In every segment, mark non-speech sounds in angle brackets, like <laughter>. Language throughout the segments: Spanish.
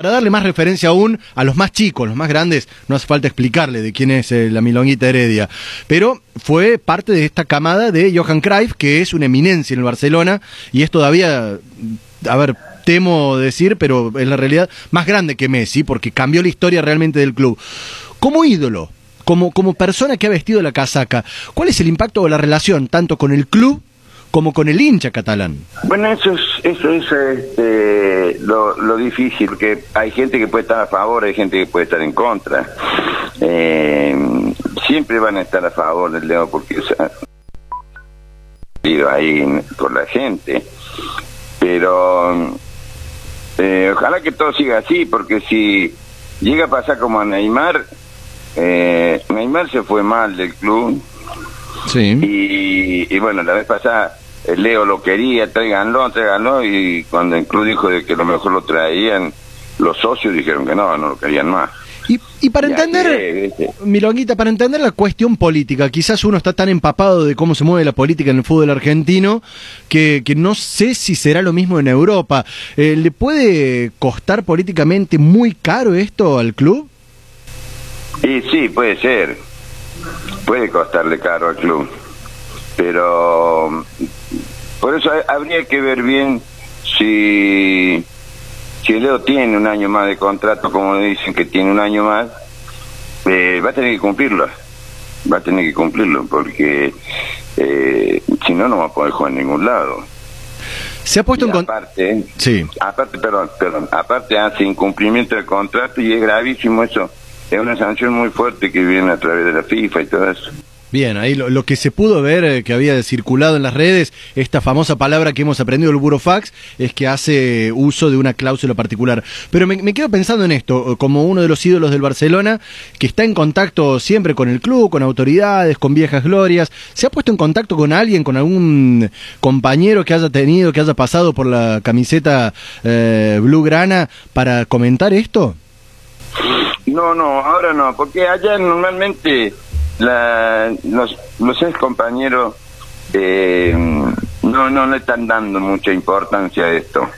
Para darle más referencia aún a los más chicos, los más grandes, no hace falta explicarle de quién es eh, la Milonguita Heredia, pero fue parte de esta camada de Johan Cruyff, que es una eminencia en el Barcelona y es todavía, a ver, temo decir, pero en la realidad más grande que Messi, porque cambió la historia realmente del club. Como ídolo, como, como persona que ha vestido la casaca, ¿cuál es el impacto de la relación tanto con el club como con el hincha catalán. Bueno, eso es, eso es este, lo, lo, difícil, que hay gente que puede estar a favor, hay gente que puede estar en contra. Eh, siempre van a estar a favor del Leo porque ha ahí por la gente. Pero eh, ojalá que todo siga así, porque si llega a pasar como a Neymar, eh, Neymar se fue mal del club Sí. Y, bueno, la vez pasada Leo lo quería, tráiganlo, tráiganlo, y cuando el club dijo de que lo mejor lo traían, los socios dijeron que no, no lo querían más. Y, y para entender, Milonguita, para entender la cuestión política, quizás uno está tan empapado de cómo se mueve la política en el fútbol argentino que, que no sé si será lo mismo en Europa. Eh, ¿Le puede costar políticamente muy caro esto al club? Y sí, puede ser puede costarle caro al club. Pero por eso habría que ver bien si, si Leo tiene un año más de contrato, como dicen que tiene un año más, eh, va a tener que cumplirlo. Va a tener que cumplirlo, porque eh, si no, no va a poder jugar en ningún lado. Se ha puesto en aparte, sí. aparte, perdón, perdón, aparte hace incumplimiento del contrato y es gravísimo eso es una sanción muy fuerte que viene a través de la FIFA y todo eso. Bien, ahí lo, que se pudo ver eh, que había circulado en las redes, esta famosa palabra que hemos aprendido el Burofax, es que hace uso de una cláusula particular. Pero me, quedo pensando en esto, como uno de los ídolos del Barcelona, que está en contacto siempre con el club, con autoridades, con viejas glorias. ¿Se ha puesto en contacto con alguien, con algún compañero que haya tenido, que haya pasado por la camiseta eh, blue-grana para comentar esto? No, no, ahora no, porque allá normalmente la, los, los ex compañeros eh, no, no le están dando mucha importancia a esto.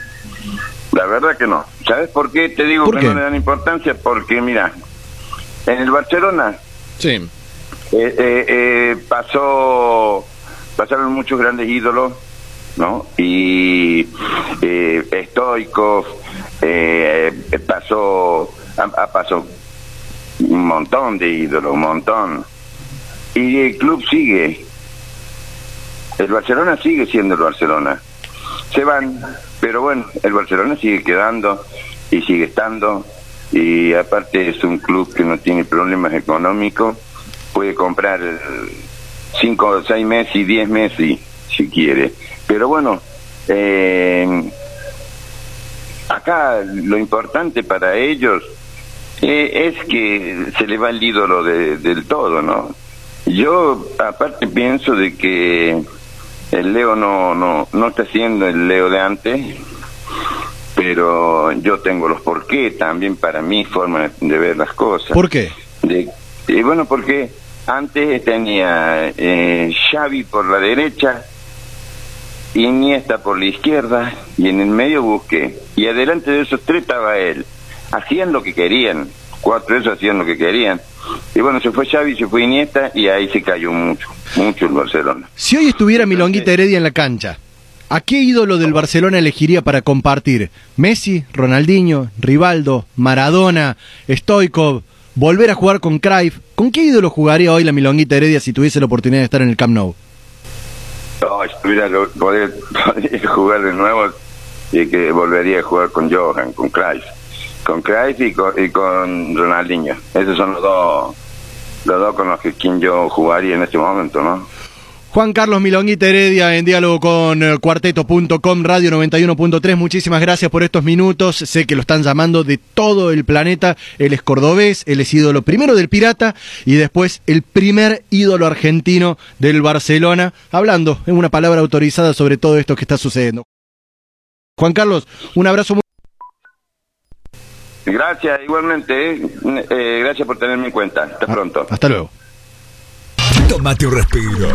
La verdad que no. ¿Sabes por qué te digo que no le dan importancia? Porque, mira, en el Barcelona sí. Eh, eh, pasó pasaron muchos grandes ídolos, ¿no? Y eh, Stoikov, pasó, pasó un montón de ídolos, un montón. Y el club sigue. El Barcelona sigue siendo el Barcelona. Se van, pero bueno, el Barcelona sigue quedando y sigue estando. Y aparte es un club que no tiene problemas económicos. Puede comprar cinco seis meses y diez meses si quiere. Pero bueno, eh, acá lo importante para ellos eh, es que se le va el ídolo del todo, ¿no? Yo aparte pienso de que el Leo no, no, no está siendo el Leo de antes, pero yo tengo los por qué también para mi forma de ver las cosas. ¿Por qué? De, y bueno, porque antes tenía eh, Xavi por la derecha, Iniesta por la izquierda y en el medio busqué. Y adelante de esos tres estaba él hacían lo que querían, cuatro esos hacían lo que querían. Y bueno, se fue Xavi, se fue Iniesta y ahí se cayó mucho, mucho el Barcelona. Si hoy estuviera Milonguita Heredia en la cancha, ¿a qué ídolo del Barcelona elegiría para compartir? ¿Messi, Ronaldinho, Rivaldo, Maradona, Stoikov, volver a jugar con Cruyff? ¿Con qué ídolo jugaría hoy la Milonguita Heredia si tuviese la oportunidad de estar en el Camp Nou? No, estuviera, poder, <laughs> jugar de nuevo y que volvería a jugar con Johan, con Cruyff con Cruyff y con, Ronaldinho. Esos son los dos, los dos con los que quien yo jugaría en este momento, ¿no? Juan Carlos Milonguita Heredia en diálogo con eh, cuarteto.com, Radio 91.3. Muchísimas gracias por estos minutos. Sé que lo están llamando de todo el planeta. Él es cordobés, él es ídolo primero del Pirata y después el primer ídolo argentino del Barcelona. Hablando en una palabra autorizada sobre todo esto que está sucediendo. Juan Carlos, un abrazo muy Gracias, igualmente. Eh, eh, gracias por tenerme en cuenta. Hasta ah, pronto. Hasta luego. Tómate un respiro.